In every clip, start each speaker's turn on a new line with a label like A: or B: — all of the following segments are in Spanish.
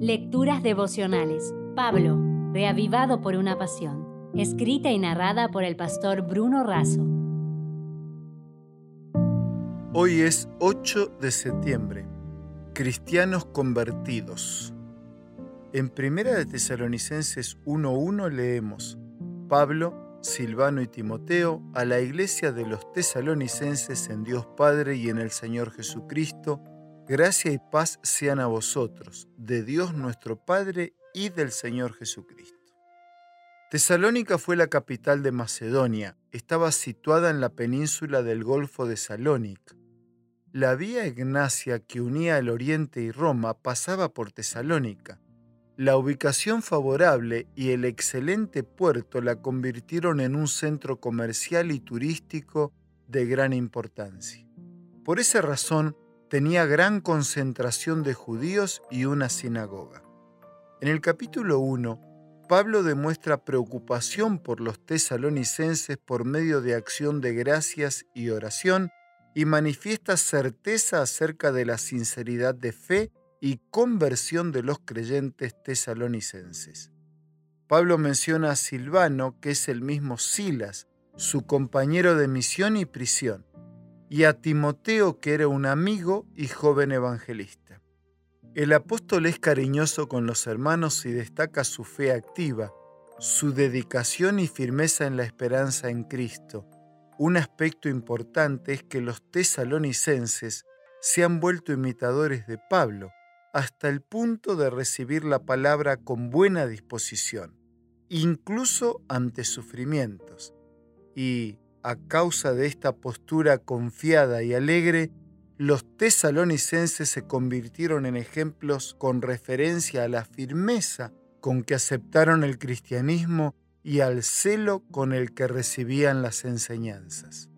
A: Lecturas devocionales. Pablo, reavivado por una pasión. Escrita y narrada por el pastor Bruno Razo.
B: Hoy es 8 de septiembre. Cristianos convertidos. En Primera de Tesalonicenses 1.1 leemos, Pablo, Silvano y Timoteo, a la iglesia de los tesalonicenses en Dios Padre y en el Señor Jesucristo, Gracia y paz sean a vosotros, de Dios nuestro Padre y del Señor Jesucristo. Tesalónica fue la capital de Macedonia, estaba situada en la península del Golfo de Salónica. La vía Ignacia que unía el Oriente y Roma pasaba por Tesalónica. La ubicación favorable y el excelente puerto la convirtieron en un centro comercial y turístico de gran importancia. Por esa razón, tenía gran concentración de judíos y una sinagoga. En el capítulo 1, Pablo demuestra preocupación por los tesalonicenses por medio de acción de gracias y oración y manifiesta certeza acerca de la sinceridad de fe y conversión de los creyentes tesalonicenses. Pablo menciona a Silvano, que es el mismo Silas, su compañero de misión y prisión, y a Timoteo, que era un amigo y joven evangelista. El apóstol es cariñoso con los hermanos y destaca su fe activa, su dedicación y firmeza en la esperanza en Cristo. Un aspecto importante es que los tesalonicenses se han vuelto imitadores de Pablo, hasta el punto de recibir la palabra con buena disposición, incluso ante sufrimientos. Y a causa de esta postura confiada y alegre, los tesalonicenses se convirtieron en ejemplos con referencia a la firmeza con que aceptaron el cristianismo y al celo con el que recibían las enseñanzas.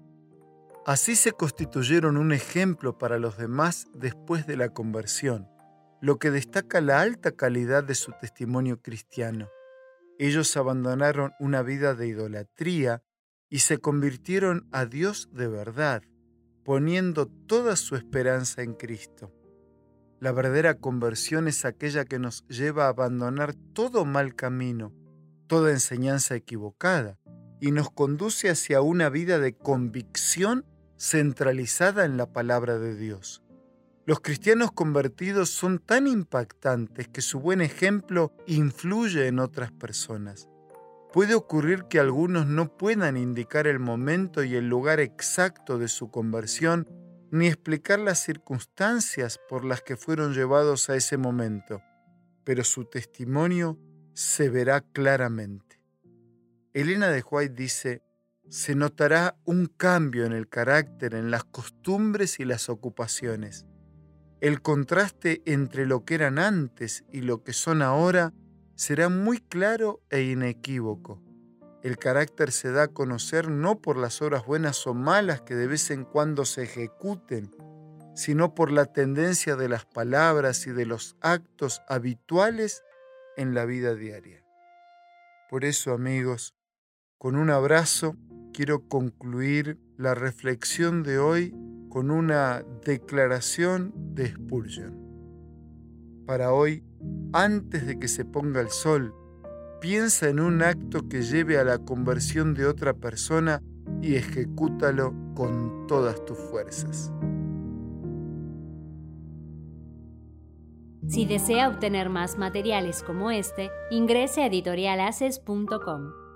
B: Así se constituyeron un ejemplo para los demás después de la conversión, lo que destaca la alta calidad de su testimonio cristiano. Ellos abandonaron una vida de idolatría y se convirtieron a Dios de verdad, poniendo toda su esperanza en Cristo. La verdadera conversión es aquella que nos lleva a abandonar todo mal camino, toda enseñanza equivocada, y nos conduce hacia una vida de convicción centralizada en la palabra de Dios. Los cristianos convertidos son tan impactantes que su buen ejemplo influye en otras personas. Puede ocurrir que algunos no puedan indicar el momento y el lugar exacto de su conversión, ni explicar las circunstancias por las que fueron llevados a ese momento, pero su testimonio se verá claramente. Elena de White dice, se notará un cambio en el carácter, en las costumbres y las ocupaciones. El contraste entre lo que eran antes y lo que son ahora será muy claro e inequívoco. El carácter se da a conocer no por las obras buenas o malas que de vez en cuando se ejecuten, sino por la tendencia de las palabras y de los actos habituales en la vida diaria. Por eso, amigos, con un abrazo quiero concluir la reflexión de hoy con una declaración de Spurgeon. Para hoy, antes de que se ponga el sol, piensa en un acto que lleve a la conversión de otra persona y ejecútalo con todas tus fuerzas.
A: Si desea obtener más materiales como este, ingrese a editorialaces.com.